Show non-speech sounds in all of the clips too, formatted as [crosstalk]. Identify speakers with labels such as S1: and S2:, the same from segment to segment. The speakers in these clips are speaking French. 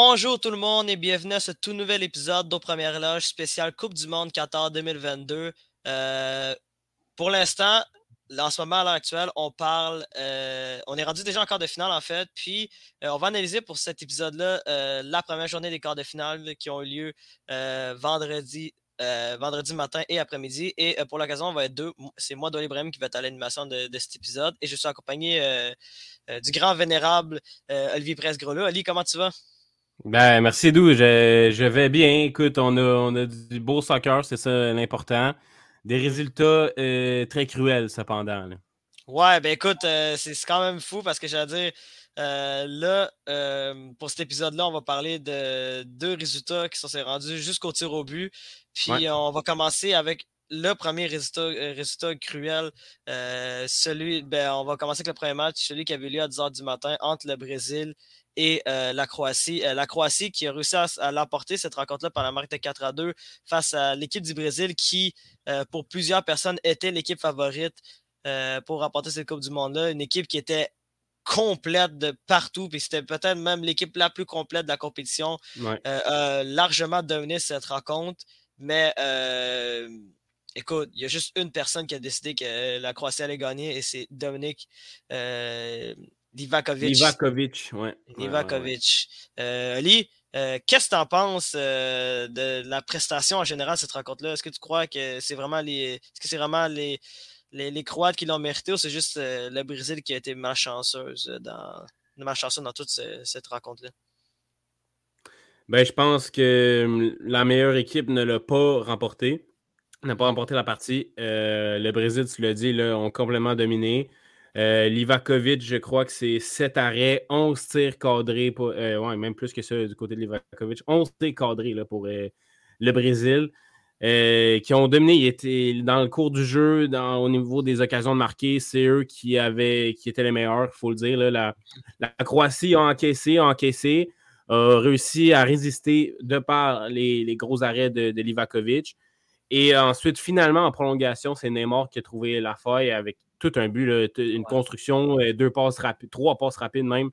S1: Bonjour tout le monde et bienvenue à ce tout nouvel épisode d'Au Première Loge spécial Coupe du Monde Qatar 2022. Euh, pour l'instant, en ce moment, à l'heure actuelle, on parle, euh, on est rendu déjà en quart de finale en fait, puis euh, on va analyser pour cet épisode-là la première journée des quarts de finale qui ont eu lieu vendredi, matin et après-midi. Et pour l'occasion, on va être deux. C'est moi, Dolly Brem, qui va être à l'animation de, cet épisode et je suis accompagné du grand vénérable Olivier Presse-Grelot. Ali, comment tu vas?
S2: Ben, merci Dou, je, vais bien. Écoute, on a, on a du beau soccer, c'est ça l'important. Des résultats euh, très cruels, cependant.
S1: Ouais, ben écoute, euh, c'est quand même fou parce que j'allais dire, euh, là, pour cet épisode-là, on va parler de deux résultats qui sont rendus jusqu'au tir au but. Puis on va commencer avec le premier résultat, résultat cruel. celui, ben, on va commencer avec le premier match, celui qui avait lieu à 10h du matin entre le Brésil et euh, la Croatie. Euh, la Croatie qui a réussi à, l'emporter, cette rencontre-là, par la marque de 4 à 2 face à l'équipe du Brésil qui, euh, pour plusieurs personnes, était l'équipe favorite pour remporter cette Coupe du Monde-là. Une équipe qui était complète de partout, puis c'était peut-être même l'équipe la plus complète de la compétition. largement dominé cette rencontre, mais écoute, il y a juste une personne qui a décidé que la Croatie allait gagner et c'est Dominique Livakovic.
S2: Livakovic, ouais.
S1: Livakovic. Euh, Ali, euh, qu'est-ce que tu en penses euh, de la prestation en général de cette rencontre-là? Est-ce que tu crois que c'est vraiment les. Est-ce que c'est vraiment les, les, Croates qui l'ont mérité ou c'est juste le Brésil qui a été malchanceuse dans, malchanceux dans toute cette rencontre-là?
S2: Ben, je pense que hum, la meilleure équipe ne l'a pas remporté. N'a pas remporté la partie. le Brésil, tu l'as dit, là, ont complètement dominé. Euh, Livakovic, je crois que c'est 7 arrêts, 11 tirs cadrés, euh, ouais, même plus que ça du côté de Livakovic, 11 tirs cadrés là, pour euh, le Brésil, qui ont dominé. Ils étaient dans le cours du jeu, au niveau des occasions de marquer, c'est eux qui, avaient, qui étaient les meilleurs, il faut le dire. la, Croatie a encaissé, a encaissé, a réussi à résister de par les, gros arrêts de, de Livakovic. Et ensuite, finalement, en prolongation, c'est Neymar qui a trouvé la faille avec tout un but, une construction, euh, deux passes rapides, trois passes rapides même.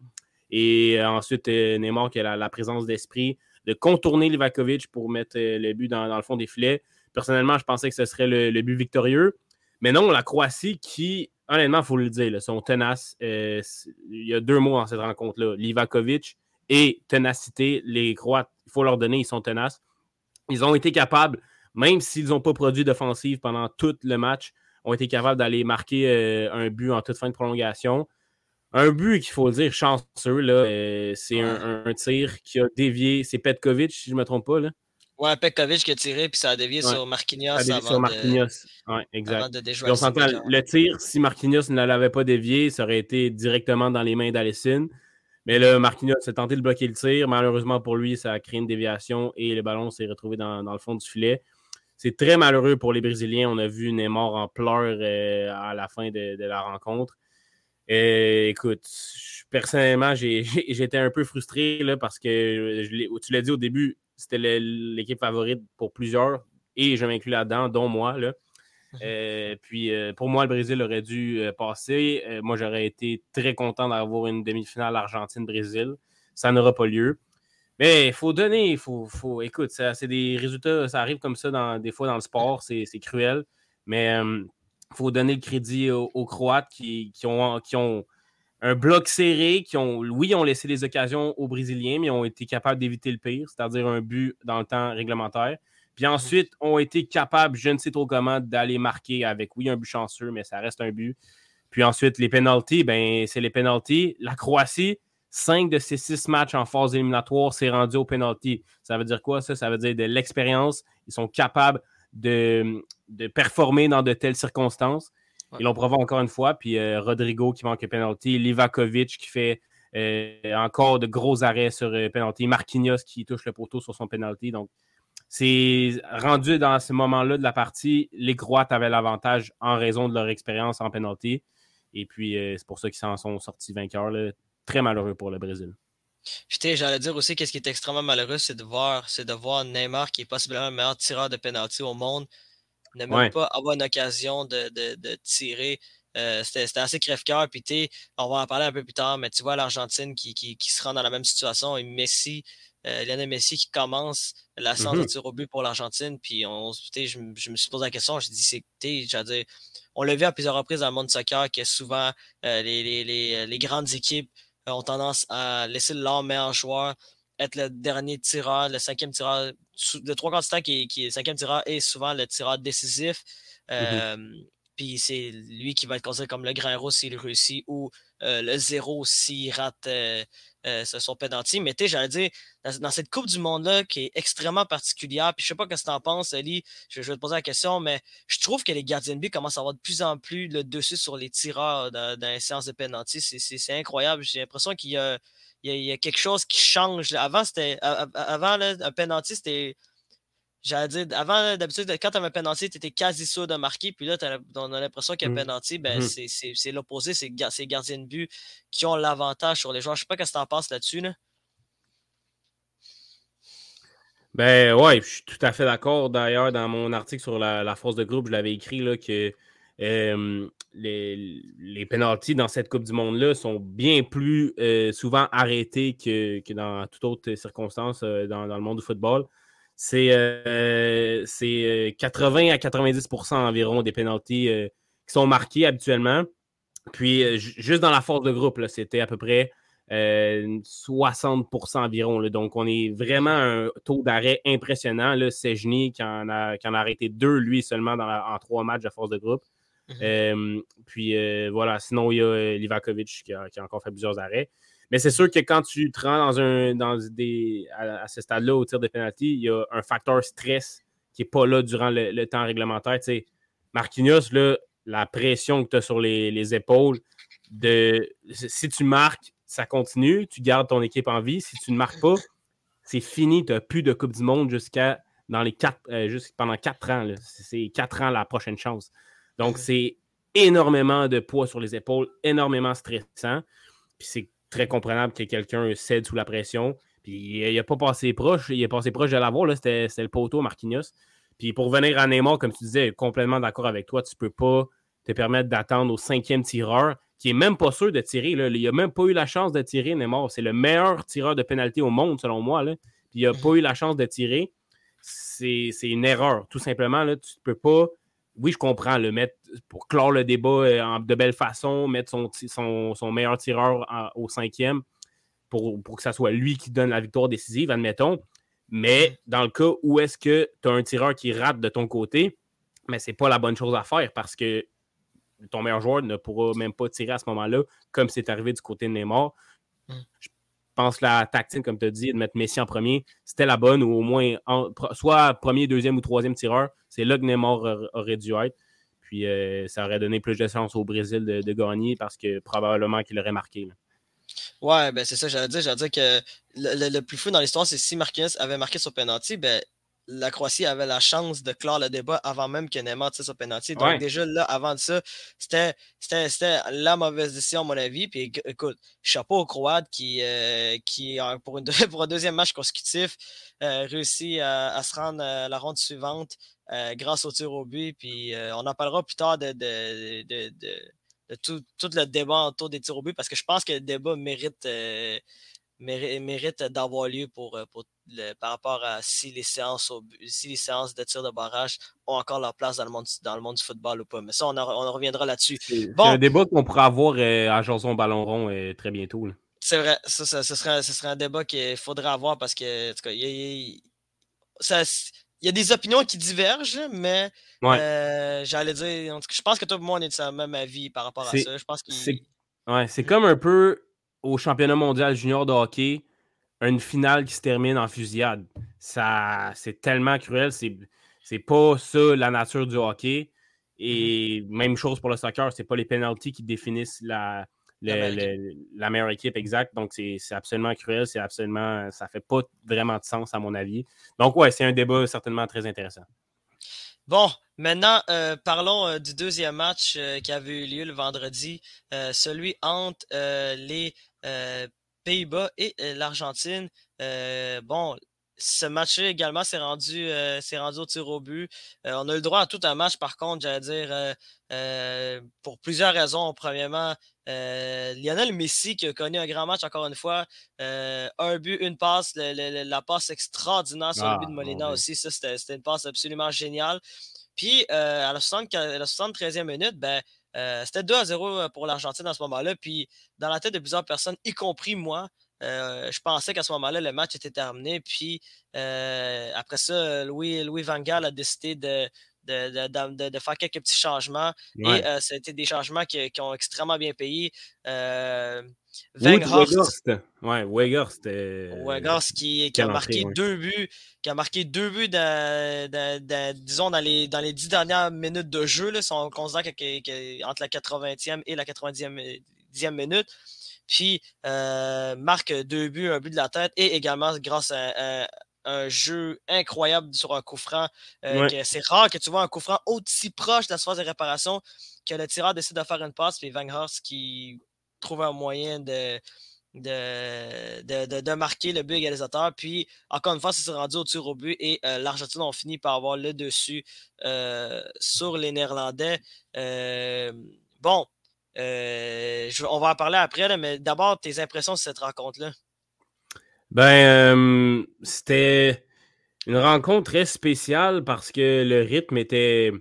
S2: Et euh, ensuite, euh, Neymar qui a la, présence d'esprit de contourner Livakovic pour mettre le but dans, le fond des filets. Personnellement, je pensais que ce serait le, but victorieux. Mais non, la Croatie qui, honnêtement, il faut le dire, sont tenaces. il y a deux mots dans cette rencontre-là. Livakovic et ténacité. Les Croates, il faut leur donner, ils sont tenaces. Ils ont été capables, même s'ils n'ont pas produit d'offensive pendant tout le match, ont été capables d'aller marquer euh, un but en toute fin de prolongation. Un but qu'il faut dire chanceux, là, euh, c'est un, tir qui a dévié. C'est Petkovic, si je ne me trompe pas. Là.
S1: Ouais, Petkovic qui a tiré, puis ça a dévié sur Marquinhos. Ça a
S2: sur Marquinhos. Ouais, exact. le tir, si Marquinhos ne l'avait pas dévié, ça aurait été directement dans les mains d'Alessine. Mais là, Marquinhos a tenté de bloquer le tir. Malheureusement pour lui, ça a créé une déviation et le ballon s'est retrouvé dans, dans, le fond du filet. C'est très malheureux pour les Brésiliens. On a vu Neymar en pleurs euh, à la fin de, la rencontre. Et, écoute, personnellement, [laughs] j'étais un peu frustré là, parce que tu l'as dit au début, c'était l'équipe favorite pour plusieurs et je m'inclus là-dedans, dont moi. Là. Euh, puis euh, pour moi, le Brésil aurait dû passer. moi, j'aurais été très content d'avoir une demi-finale Argentine-Brésil. Ça n'aura pas lieu. Mais il faut donner, il faut, faut, Écoute, c'est des résultats, ça arrive comme ça dans, des fois dans le sport, c'est cruel. Mais il faut donner le crédit aux, Croates qui, ont, qui ont un bloc serré, qui ont, oui, ont laissé des occasions aux Brésiliens, mais ont été capables d'éviter le pire, c'est-à-dire un but dans le temps réglementaire. Puis mmh ensuite, ont été capables, je ne sais trop comment, d'aller marquer avec, oui, un but chanceux, mais ça reste un but. Puis ensuite, les pénalties, ben, c'est les pénalties. La Croatie, Cinq de ces six matchs en phase éliminatoire, c'est rendu au penalty. Ça veut dire quoi, ça? Ça veut dire de l'expérience. Ils sont capables de, de, performer dans de telles circonstances. Ils l'ont prouvé encore une fois. Puis euh, Rodrigo qui manque le penalty. Livakovic qui fait euh, encore de gros arrêts sur le euh, penalty. Marquinhos qui touche le poteau sur son penalty. Donc, c'est rendu dans ce moment-là de la partie. Les Croates avaient l'avantage en raison de leur expérience en penalty. Et puis, c'est pour ça qu'ils s'en sont sortis vainqueurs. Là très malheureux pour le Brésil.
S1: J'allais dire aussi qu'est-ce qui est extrêmement malheureux, c'est de voir, c'est de voir Neymar, qui est possiblement le meilleur tireur de penalty au monde, ne même pas avoir une occasion de, tirer. Euh, c'était assez crève-cœur. Puis on va en parler un peu plus tard, mais tu vois l'Argentine qui, qui, se rend dans la même situation et Messi Lionel Messi qui commence la séance de mm-hmm. tir au but pour l'Argentine. Puis on, je, je, me suis posé la question, je dis, c'est, dire, on l'a vu à plusieurs reprises dans le monde du soccer que souvent les, les, les, les, grandes équipes ont tendance à laisser leur meilleur joueur être le dernier tireur, le cinquième tireur, le trois quarts du temps qui est, qui est le cinquième tireur est souvent le tireur décisif. Mm-hmm. Puis c'est lui qui va être considéré comme le grand héros s'il réussit ou euh, le zéro s'il rate euh, euh, son penalty. Mais tu sais, j'allais dire, dans, cette Coupe du Monde-là qui est extrêmement particulière, puis je sais pas ce que tu en penses, Ali, je, vais te poser la question, mais je trouve que les gardiens de but commencent à avoir de plus en plus le dessus sur les tireurs dans, les séances de penalty. C'est incroyable. J'ai l'impression qu'il y, a quelque chose qui change. Avant, c'était avant un penalty, c'était J'allais dire, avant, d'habitude, quand tu avais un penalty, tu étais quasi sûr de marquer. Puis là, on a l'impression qu'un mmh. penalty, ben, mmh. c'est l'opposé. C'est les gardiens de but qui ont l'avantage sur les joueurs. Je sais pas ce que tu en penses là-dessus. Là.
S2: Ben ouais, je suis tout à fait d'accord. D'ailleurs, dans mon article sur la, force de groupe, je l'avais écrit là, que les, les pénalties dans cette Coupe du Monde-là sont bien plus euh, souvent arrêtés que, que, dans toute autre circonstance euh, dans, dans, le monde du football c'est 80 euh, à 90% environ des pénalties euh, qui sont marqués habituellement. Puis, euh, juste dans la force de groupe, c'était à peu près 60% environ. Donc, on est vraiment un taux d'arrêt impressionnant. Sejny qui en, a, qui en a arrêté deux, lui, seulement dans en trois matchs de force de groupe. Mm-hmm. puis voilà, sinon, il y a Livakovic qui a, encore fait plusieurs arrêts. Mais c'est sûr que quand tu te rends dans un, dans des, à, ce stade-là au tir de pénalty, il y a un facteur stress qui n'est pas là durant le, temps réglementaire. Tu sais, Marquinhos, là, la pression que tu as sur les, épaules, de, si tu marques, ça continue, tu gardes ton équipe en vie. Si tu ne marques pas, c'est fini, tu n'as plus de Coupe du Monde jusqu'à dans les quatre, euh, pendant quatre ans. C'est quatre ans la prochaine chance. Donc, c'est énormément de poids sur les épaules, énormément stressant. Puis c'est très comprenable que quelqu'un cède sous la pression. Puis il n'a pas passé proche, il est passé proche de l'avoir, c'était le poteau Marquinhos. Puis pour venir à Neymar, comme tu disais, complètement d'accord avec toi, tu ne peux pas te permettre d'attendre au cinquième tireur, qui n'est même pas sûr de tirer. Là. Il n'a même pas eu la chance de tirer, Neymar. C'est le meilleur tireur de pénalité au monde, selon moi. Là. Puis il n'a pas mhm. eu la chance de tirer. C'est une erreur, tout simplement. Là. Tu ne peux pas oui, je comprends, le mettre pour clore le débat euh, de belle façon, mettre son, son, meilleur tireur au cinquième pour, que ça soit lui qui donne la victoire décisive, admettons. Mais dans le cas où est-ce que tu as un tireur qui rate de ton côté, mais c'est pas la bonne chose à faire parce que ton meilleur joueur ne pourra même pas tirer à ce moment-là, comme c'est arrivé du côté de Neymar. Hmm pense que la tactique, comme tu as dit, de mettre Messi en premier, c'était la bonne, ou au moins soit premier, deuxième ou troisième tireur. C'est là que Neymar aurait dû être. Puis euh, ça aurait donné plus de chance au Brésil de, gagner parce que probablement qu'il aurait marqué.
S1: Ouais, ben c'est ça, j'allais dire. J'allais dire que le, plus fou dans l'histoire, c'est si Marquinhos avait marqué sur penalty, ben la Croatie avait la chance de clore le débat avant même que Neymar tire son penalty. Donc, déjà là, avant de ça, c'était la mauvaise décision, à mon avis. Puis écoute, chapeau aux Croates qui, euh, qui pour, une, [laughs] pour un deuxième match consécutif, euh, réussit à, se rendre à la ronde suivante euh, grâce au tir au but. Puis on en parlera plus tard de, de, de, de tout, tout, le débat autour des tirs au but parce que je pense que le débat mérite mérite d'avoir lieu pour, euh, par rapport à si les, séances si les séances de tir de barrage ont encore leur place dans le monde, dans le monde du football ou pas. Mais ça, on, on reviendra là-dessus.
S2: C'est un débat qu'on pourra avoir euh, à Jason Ballon Rond euh, très bientôt.
S1: C'est vrai, ça, ce, serait, ce serait un débat qu'il faudrait avoir parce que il y, y, a des opinions qui divergent, mais j'allais dire, je pense que toi et moi, on est de la même avis par rapport à ça. Je pense
S2: c'est ouais, comme un peu au championnat mondial junior de hockey, une finale qui se termine en fusillade. Ça, c'est tellement cruel. C'est, c'est pas ça la nature du hockey. Et mm-hmm. même chose pour le soccer, c'est pas les penalties qui définissent la, la, meilleure équipe exacte. Donc, c'est, absolument cruel. C'est absolument. Ça fait pas vraiment de sens, à mon avis. Donc, ouais, c'est un débat certainement très intéressant.
S1: Bon, maintenant, euh, parlons euh, du deuxième match euh, qui avait eu lieu le vendredi, celui entre les Pays-Bas et l'Argentine. bon, ce match-là également s'est rendu, euh, rendu au tir au but. Euh, on a eu le droit à tout un match, par contre, j'allais dire, euh, pour plusieurs raisons. Premièrement, Lionel Messi qui a connu un grand match encore une fois. un but, une passe, la passe extraordinaire sur le but de ah, Molina aussi. Ça, c'était une passe absolument géniale. Puis à la, 73e minute, ben, c'était 2 à 0 pour l'Argentine à ce moment-là. Puis dans la tête de plusieurs personnes, y compris moi, euh, je pensais qu'à ce moment-là, le match était terminé. Puis euh, après ça, Louis, Louis Van Gaal a décidé de, de, faire quelques petits changements. Et euh, a été des changements qui, ont extrêmement bien payé.
S2: Weghorst. Ouais, Weghorst.
S1: qui, qui a marqué deux buts. Qui a marqué deux buts disons dans les, dans les dix dernières minutes de jeu. Là, on considère entre la 80e et la 90e minute. Puis euh, marque deux buts, un but de la tête et également grâce à, un jeu incroyable sur un coup franc. Euh, c'est rare que tu vois un coup franc aussi proche de la surface de réparation que le tireur décide de faire une passe, puis Van Horst qui trouve un moyen de, de, marquer le but égalisateur. Puis, encore une fois, c'est rendu au tir au but et euh, l'Argentine ont fini par avoir le dessus sur les Néerlandais. bon, euh, on va en parler après, mais d'abord, tes impressions sur cette rencontre-là?
S2: Ben, euh, c'était une rencontre très spéciale parce que le rythme était,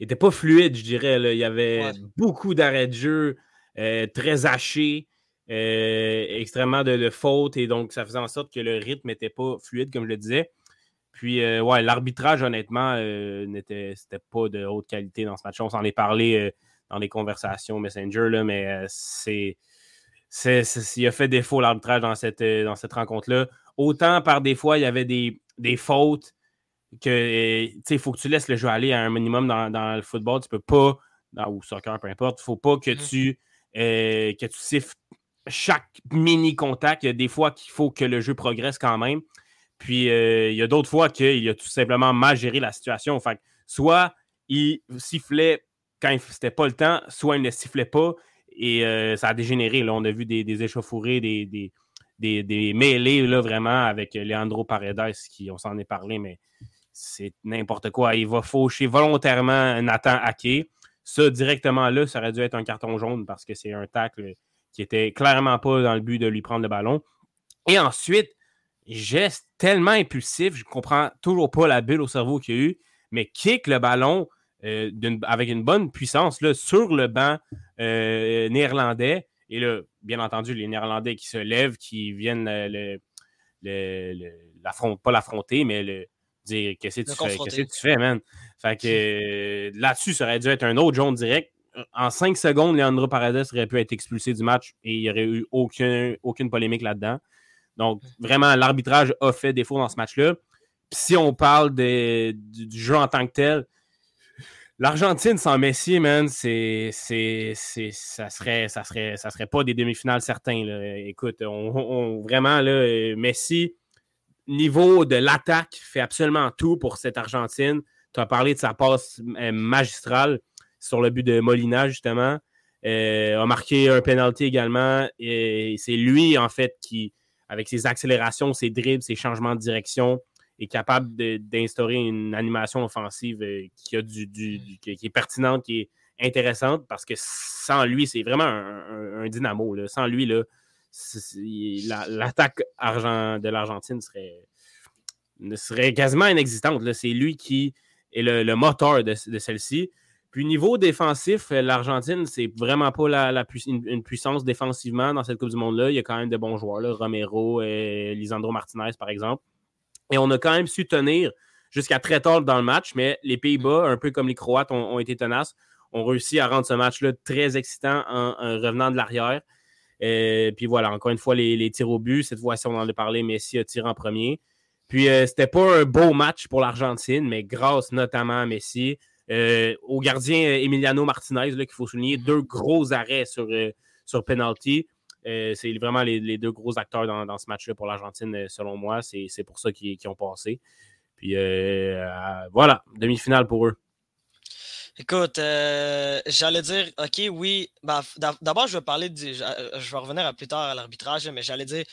S2: était pas fluide, je dirais. Il y avait beaucoup d'arrêts de jeu, euh, très hachés, extrêmement de, fautes, et donc ça faisait en sorte que le rythme n'était pas fluide, comme je le disais. Puis, ouais, l'arbitrage, honnêtement, n'était c'était pas de haute qualité dans ce match. On s'en est parlé dans les conversations Messenger, là, mais euh, c'est, c'est, il a fait défaut l'arbitrage dans cette, euh, dans cette rencontre-là. Autant par des fois, il y avait des, des fautes que euh, il faut que tu laisses le jeu aller à un minimum dans, le football. Tu peux pas, dans, ou soccer, peu importe, il faut pas que mm-hmm. tu, que tu siffles chaque mini contact. Il y a des fois qu'il faut que le jeu progresse quand même. Puis il y a d'autres fois qu'il a tout simplement mal géré la situation. Fait soit il sifflait quand c'était pas le temps, soit il ne sifflait pas et euh, ça a dégénéré. Là. On a vu des, des échauffourées, des, des, mêlées là, vraiment avec Leandro Paredes, qui on s'en est parlé, mais c'est n'importe quoi. Il va faucher volontairement Nathan Ake. Ça, directement là, ça aurait dû être un carton jaune parce que c'est un tacle qui était clairement pas dans le but de lui prendre le ballon. Et ensuite, geste tellement impulsif, je comprends toujours pas la bulle au cerveau qu'il y a eu, mais kick le ballon euh, avec une bonne puissance là, sur le banc euh, néerlandais. Et là, bien entendu, les Néerlandais qui se lèvent, qui viennent le, pas l'affronter, mais le dire qu'est-ce que tu fais, qu'est-ce que tu fais, man? Fait que euh, là-dessus, ça aurait dû être un autre jaune direct. En cinq secondes, Leandro Paredes aurait pu être expulsé du match et il n'y aurait eu aucun, aucune polémique là-dedans. Donc, vraiment, l'arbitrage a fait défaut dans ce match-là. Si on parle du, jeu en tant que tel, L'Argentine sans Messi, man, c'est, c'est, ça serait, ça serait, ça serait pas des demi-finales certains. Écoute, vraiment là, Messi, niveau de l'attaque, fait absolument tout pour cette Argentine. Tu as parlé de sa passe euh, magistrale sur le but de Molina justement. Euh, a marqué un penalty également. C'est lui en fait qui, avec ses accélérations, ses dribbles, ses changements de direction, est capable d'instaurer une animation offensive euh, qui, a du, mm. qui, est pertinente, qui est intéressante, parce que sans lui, c'est vraiment un, dynamo. Sans lui, l'attaque de l'Argentine serait, serait quasiment inexistante. C'est lui qui est le, moteur de, celle-ci. Puis niveau défensif, l'Argentine, c'est vraiment pas la, une, puissance défensivement dans cette Coupe du Monde-là. Il y a quand même de bons joueurs, là, Romero et Lisandro Martinez, par exemple. Et on a quand même su tenir jusqu'à très tard dans le match, mais les Pays-Bas, un peu comme les Croates, ont, été tenaces, ont réussi à rendre ce match-là très excitant en, revenant de l'arrière. Euh, puis voilà, encore une fois, les, tirs au but. Cette fois-ci, on en a parlé, Messi a tiré en premier. Puis euh, c'était pas un beau match pour l'Argentine, mais grâce notamment à Messi. Euh, au gardien Emiliano Martinez, qu'il faut souligner, deux gros arrêts sur, sur penalty. Euh, c'est vraiment les, deux gros acteurs dans, ce match-là pour l'Argentine, euh, selon moi. C'est pour ça qu'ils ont passé. Puis euh, voilà, demi-finale pour eux.
S1: Écoute, j'allais dire, OK, oui. Ben, d'abord, je vais parler, je, vais revenir plus tard à l'arbitrage, mais j'allais dire,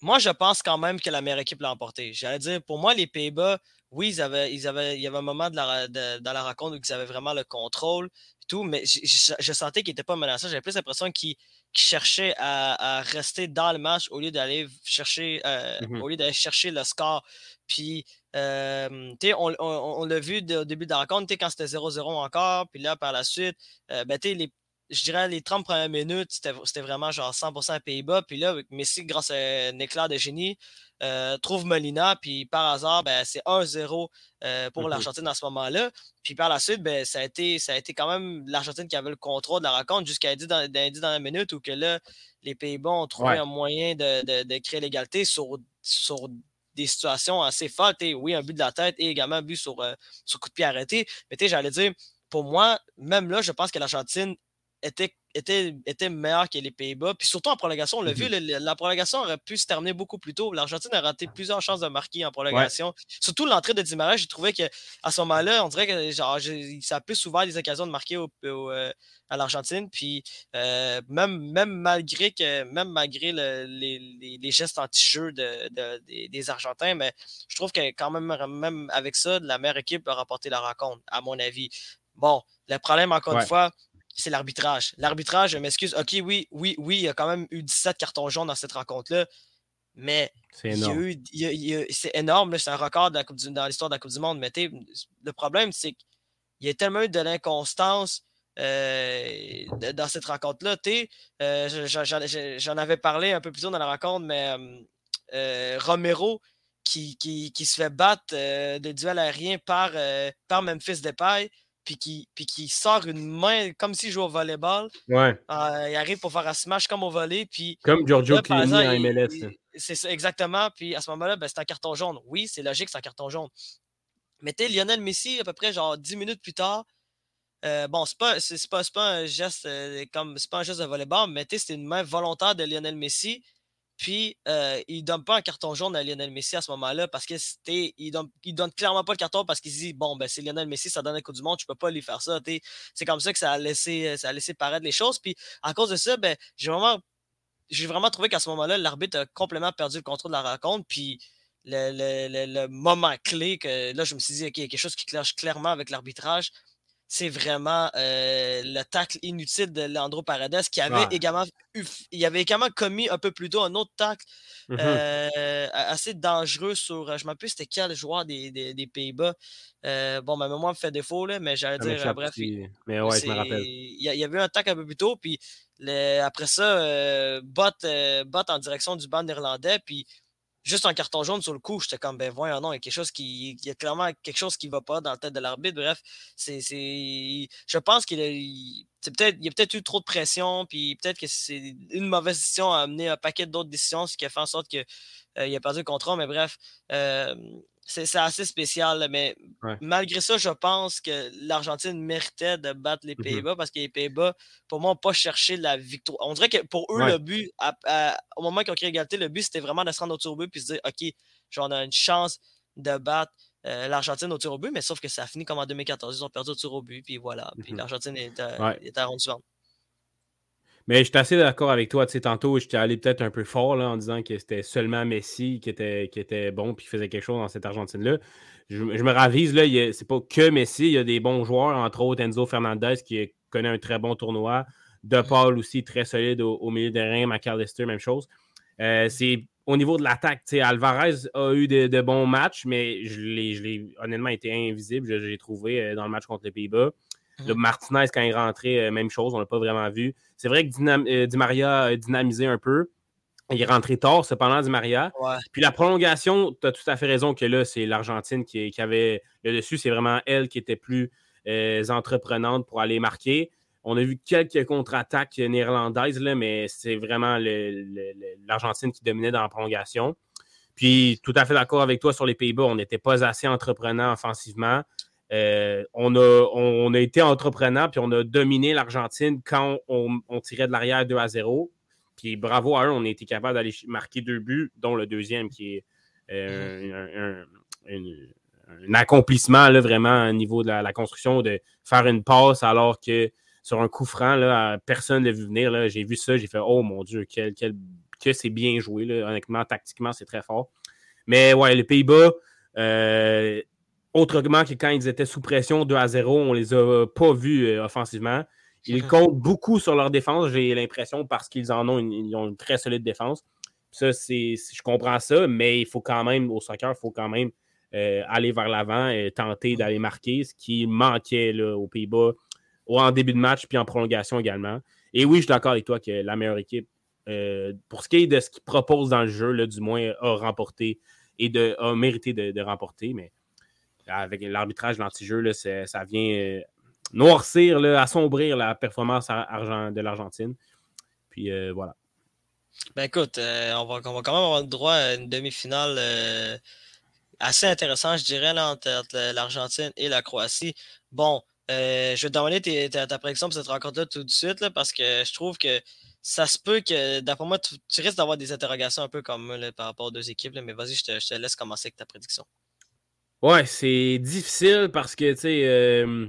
S1: moi, je pense quand même que la meilleure équipe l'a emporté. J'allais dire, pour moi, les Pays-Bas, oui, ils avaient, il y avait un moment de la, dans la rencontre où ils avaient vraiment le contrôle, tout, mais je, sentais qu'ils n'étaient pas menaçants. J'avais plus l'impression qu'ils cherchaient à, rester dans le match au lieu d'aller chercher, euh, mmh au lieu d'aller chercher le score. Puis, euh, on, on, l'a vu au début de la rencontre, quand c'était 0-0 encore, puis là, par la suite, euh, ben, les, je dirais les 30 premières minutes, c'était vraiment genre 100% Pays-Bas. Puis là, Messi, grâce à un éclat de génie, euh, trouve Molina. Puis par hasard, ben, c'est 1-0 euh, pour mmh l'Argentine à ce moment-là. Puis par la suite, ben, ça, a été, ça a été quand même l'Argentine qui avait le contrôle de la rencontre jusqu'à 10 dans, dans la minute où que là, les Pays-Bas ont trouvé un moyen de, créer l'égalité sur, sur des situations assez fortes. oui, un but de la tête et également un but sur, euh, sur coup de pied arrêté. Mais j'allais dire, pour moi, même là, je pense que l'Argentine était, était, était meilleur que les Pays-Bas. Puis surtout en prolongation, on l'a vu, mmh la prolongation aurait pu se terminer beaucoup plus tôt. L'Argentine a raté plusieurs chances de marquer en prolongation. Surtout l'entrée de Di Maria, j'ai trouvé qu'à ce moment-là, on dirait que genre, ça a plus ouvert des occasions de marquer euh, à l'Argentine. Puis euh, même, même malgré que même malgré les, les, gestes anti-jeu de, des, Argentins, mais je trouve que quand même, même avec ça, la meilleure équipe a remporté la rencontre, à mon avis. Bon, le problème, encore une fois, c'est l'arbitrage. L'arbitrage, je m'excuse. OK, oui, oui, oui, il y a quand même eu 17 cartons jaunes dans cette rencontre-là. Mais c'est énorme. C'est énorme. C'est un record dans l'histoire de la Coupe du Monde. Mais le problème, c'est qu'il y a tellement eu de l'inconstance euh, dans cette rencontre-là. Euh, J'en avais parlé un peu plus tôt dans la rencontre, mais euh, Romero qui, qui, qui, se fait battre euh, de duel aérien par, par Memphis Depay puis qui, puis qui sort une main comme s'il jouait au volleyball.
S2: Ouais.
S1: Euh, il arrive pour faire un smash comme au volley. Puis
S2: comme Giorgio Clini en MLS.
S1: C'est ça, exactement. Puis à ce moment-là, ben, c'est un carton jaune. Oui, c'est logique, c'est un carton jaune. Mais tu Lionel Messi, à peu près genre 10 minutes plus tard, euh, bon, c'est pas, c'est, pas, pas, un geste euh, comme c'est pas un geste de volleyball, mais c'était une main volontaire de Lionel Messi puis, euh, il ne donne pas un carton jaune à Lionel Messi à ce moment-là parce qu'il ne donne, il donne clairement pas le carton parce qu'il se dit Bon, ben, c'est Lionel Messi, ça donne un coup du monde, tu peux pas lui faire ça. C'est comme ça que ça a, laissé, ça a laissé paraître les choses. Puis, à cause de ça, ben, j'ai vraiment, j'ai vraiment trouvé qu'à ce moment-là, l'arbitre a complètement perdu le contrôle de la rencontre. Puis, le, le, le, moment clé que là, je me suis dit, OK, il y a quelque chose qui cloche clairement avec l'arbitrage c'est vraiment euh, le tacle inutile de Leandro Paredes qui avait également il avait également commis un peu plus tôt un autre tacle mmh euh, assez dangereux sur je ne me rappelle c'était quel joueur des, des, Pays-Bas euh, bon ma mémoire me fait défaut là, mais j'allais dire bref
S2: mais ouais, je me rappelle.
S1: il y, avait un tacle un peu plus tôt puis après ça bot, bot en direction du banc néerlandais puis juste un carton jaune sur le coup, j'étais comme, ben voyons, non, il y a quelque chose qui. Il y a clairement quelque chose qui va pas dans la tête de l'arbitre. Bref, c'est. Je pense qu'il a. Peut-être, il y a peut-être eu trop de pression, puis peut-être que c'est une mauvaise décision a amené un paquet d'autres décisions, ce qui a fait en sorte qu'il euh, a perdu le contrôle. Mais bref, euh, c'est assez spécial. Mais malgré ça, je pense que l'Argentine méritait de battre les mmh Pays-Bas parce que les Pays-Bas, pour moi, n'ont pas cherché la victoire. On dirait que pour eux, le but, au moment qu'ils ont créé l'égalité, le but, c'était vraiment de se rendre au but et se dire OK, j'en ai une chance de battre euh, l'Argentine au tir au but, mais sauf que ça a fini comme en 2014. Ils ont perdu au tir au but, puis voilà. Puis mmh l'Argentine est, est à ronde suivante.
S2: Mais je suis assez d'accord avec toi. Tu sais, tantôt, j'étais allé peut-être un peu fort en disant que c'était seulement Messi qui était, bon et qui faisait quelque chose dans cette Argentine-là. Je, me ravise, là, c'est pas que Messi, il y a des bons joueurs, entre autres Enzo Fernandez qui connaît un très bon tournoi. De Paul aussi très solide au, milieu de terrain, McAllister, même chose. Euh, c'est au niveau de l'attaque, Alvarez a eu de, bons matchs, mais je l'ai honnêtement été invisible, je l'ai trouvé euh, dans le match contre les Pays-Bas. Le Martinez, quand il est rentré, euh, même chose, on ne l'a pas vraiment vu. C'est vrai que euh, Di Maria a dynamisé un peu. Il est rentré tard, cependant, Di Maria. Puis la prolongation, tu as tout à fait raison que là, c'est l'Argentine qui, avait le dessus. C'est vraiment elle qui était plus euh, entreprenante pour aller marquer. On a vu quelques contre-attaques néerlandaises, là, mais c'est vraiment l'Argentine qui dominait dans la prolongation. Puis, tout à fait d'accord avec toi sur les Pays-Bas, on n'était pas assez entreprenant offensivement. Euh, on, a, on, a, été entreprenant, puis on a dominé l'Argentine quand on, tirait de l'arrière 2 à 0. Puis bravo à eux, on a été capable d'aller marquer deux buts, dont le deuxième qui est euh, un, accomplissement là, vraiment au niveau de la, construction, de faire une passe alors que sur un coup franc, là, personne ne l'a vu venir. J'ai vu ça, j'ai fait Oh mon Dieu, quel, quel, que c'est bien joué. Honnêtement, tactiquement, c'est très fort. Mais ouais, les Pays-Bas, autrement que quand ils étaient sous pression 2 à 0, on les a pas vus offensivement. Ils comptent beaucoup sur leur défense, j'ai l'impression, parce qu'ils en ont une, ont une très solide défense. Ça, c'est, je comprends ça, mais il faut quand même, au soccer, il faut quand même euh, aller vers l'avant et tenter d'aller marquer, ce qui manquait là, aux Pays-Bas en début de match puis en prolongation également. Et oui, je suis d'accord avec toi que la meilleure équipe, euh, pour ce qui est de ce qu'ils proposent dans le jeu, là, du moins, a remporté et de, a mérité de, remporter. Mais avec l'arbitrage, l'anti-jeu, ça vient euh, noircir, assombrir la performance de l'Argentine. Puis voilà.
S1: Ben écoute, on, va, on, va, quand même avoir le droit à une demi-finale assez intéressant, je dirais, là, entre, l'Argentine et la Croatie. Bon, euh, je vais te demander ta, prédiction pour cette rencontre-là tout de suite, là, parce que je trouve que ça se peut que, d'après moi, tu, risques d'avoir des interrogations un peu comme par rapport aux deux équipes, mais vas-y, je te, laisse commencer avec ta prédiction.
S2: Ouais, c'est difficile parce que, tu sais, euh,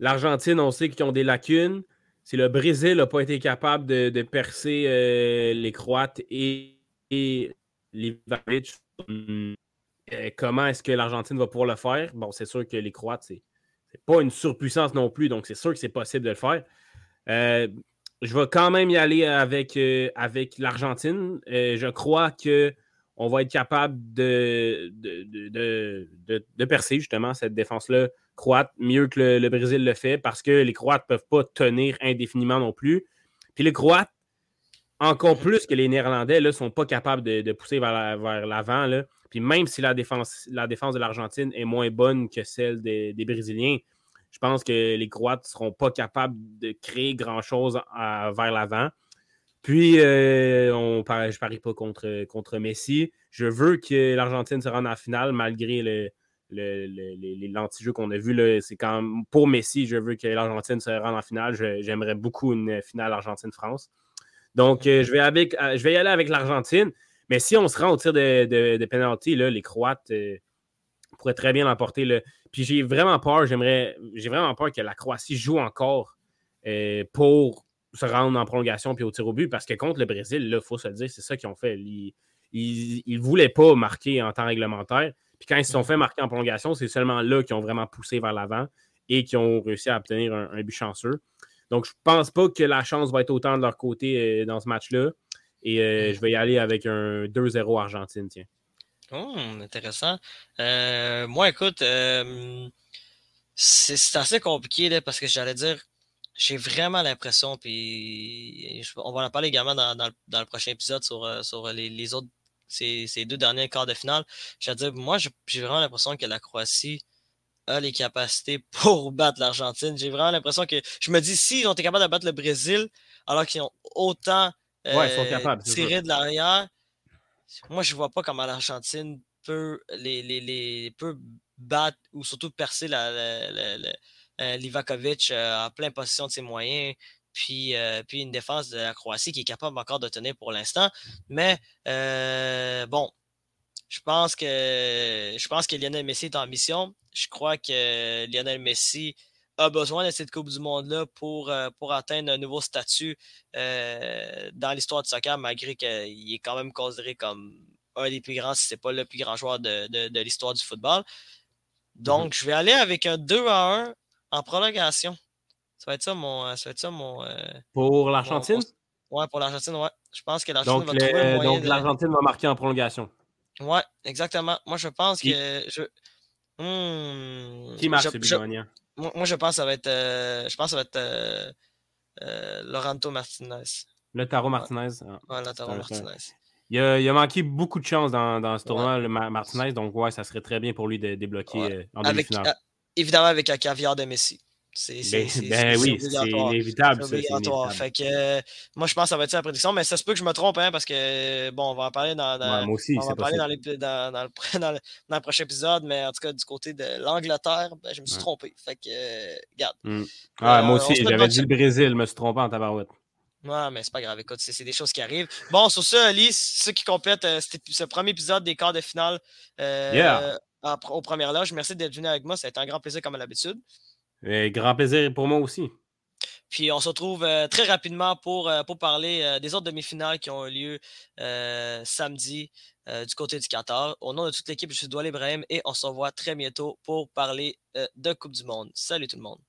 S2: l'Argentine, on sait qu'ils ont des lacunes. Si le Brésil n'a pas été capable de, percer euh, les Croates et, les euh, comment est-ce que l'Argentine va pouvoir le faire? Bon, c'est sûr que les Croates, c'est pas une surpuissance non plus, donc c'est sûr que c'est possible de le faire. Je vais quand même y aller avec, avec l'Argentine. je crois qu'on va être capable de, de, percer justement cette défense-là croate mieux que le, Brésil le fait parce que les Croates ne peuvent pas tenir indéfiniment non plus. Puis les Croates, encore plus que les Néerlandais, ne sont pas capables de, pousser vers l'avant. Puis même si la défense, la défense de l'Argentine est moins bonne que celle des, Brésiliens, je pense que les Croates ne seront pas capables de créer grand-chose vers l'avant. Puis, euh, je ne parie pas contre, contre Messi. Je veux que l'Argentine se rende en finale malgré le, les lentilles qu'on a. C'est quand pour Messi, je veux que l'Argentine se rende en finale. J'aimerais beaucoup une finale Argentine-France. Donc, euh, je, vais avec, euh, je vais y aller avec l'Argentine. Mais si on se rend au tir de, de, les Croates pourraient très bien l'emporter. Puis j'ai vraiment peur, j'aimerais, j'ai vraiment peur que la Croatie joue encore pour se rendre en prolongation puis au tir au but, parce que contre le Brésil, il faut se le dire, c'est ça qu'ils ont fait. Ils ne voulaient pas marquer en temps réglementaire. Puis quand ils se sont fait marquer en prolongation, c'est seulement là qu'ils ont vraiment poussé vers l'avant et qu'ils ont réussi à obtenir un, but chanceux. Donc, je ne pense pas que la chance va être autant de leur côté euh, dans ce match-là. Et euh, mm. je vais y aller avec un 2-0 Argentine, tiens.
S1: Oh, intéressant. Euh, moi, écoute, c'est assez compliqué parce que j'allais dire, j'ai vraiment l'impression, puis on va en parler également dans, le, prochain épisode sur, sur les, autres, ces, deux derniers quarts de finale. Dire, moi, j'ai vraiment l'impression que la Croatie a les capacités [laughs] pour battre l'Argentine. J'ai vraiment l'impression que je me dis, s'ils ont été capables de battre le Brésil, alors qu'ils ont autant
S2: Ouais, ils sont euh, capables.
S1: Tirer de l'arrière. Moi, je vois pas comment l'Argentine peut, les, les, les, peut battre ou surtout percer la, euh, Livakovic euh, en pleine possession de ses moyens. Puis, puis une défense de la Croatie qui est capable encore de tenir pour l'instant. Mais bon, je pense que je pense que Lionel Messi est en mission. Je crois que Lionel Messi a besoin de cette Coupe du Monde-là pour, euh, pour atteindre un nouveau statut euh, dans l'histoire du soccer, malgré qu'il est quand même considéré comme un des plus grands, si ce n'est pas le plus grand joueur de, l'histoire du football. Donc, mhm. je vais aller avec un 2 à 1 en prolongation. Ça va être ça mon. Ça va être ça mon euh,
S2: pour l'Argentine?
S1: Ouais, pour l'Argentine, ouais. Je pense que l'Argentine va trouver
S2: un moyen Donc, l'Argentine va marquer en prolongation.
S1: Ouais, exactement. Moi, je pense que. Je...
S2: Hmm, Qui marque ce
S1: moi, je pense que ça va être. Euh, je pense ça va être euh, euh, Martinez.
S2: Le Taro Martinez.
S1: Ouais, le Taro Martinez.
S2: Il a, il a, manqué beaucoup de chance dans, dans ce tournoi, le Martinez, donc ouais, ça serait très bien pour lui de débloquer en demi-finale.
S1: Évidemment, avec un caviar de Messi. C'est,
S2: ben, ben oui, c'est inévitable.
S1: C'est obligatoire. Fait que, euh, moi, je pense que ça va être ça la prédiction, mais ça se peut que je me trompe, hein, parce que, bon, on va en parler dans, dans
S2: moi aussi,
S1: on va parler dans, dans, [laughs] dans, le, dans, le, prochain épisode, mais en tout cas, du côté de l'Angleterre, ben, je me suis trompé. Fait que, euh, regarde.
S2: Mm. Ah, moi euh, aussi, j'avais dit le Brésil, je me suis trompé en tabarouette.
S1: Ouais, mais c'est pas grave. Écoute, c'est des choses qui arrivent. Bon, sur ça, Alice, ceux qui complètent ce premier épisode des quarts de finale
S2: yeah.
S1: Au premier loge, merci d'être venu avec moi. Ça a été un grand plaisir comme à l'habitude.
S2: grand plaisir pour moi aussi.
S1: Puis on se retrouve très rapidement pour, pour parler des autres demi-finales qui ont eu lieu samedi du côté du Qatar. Au nom de toute l'équipe, je suis Doual Ibrahim et on se revoit très bientôt pour parler de Coupe du Monde. Salut tout le monde.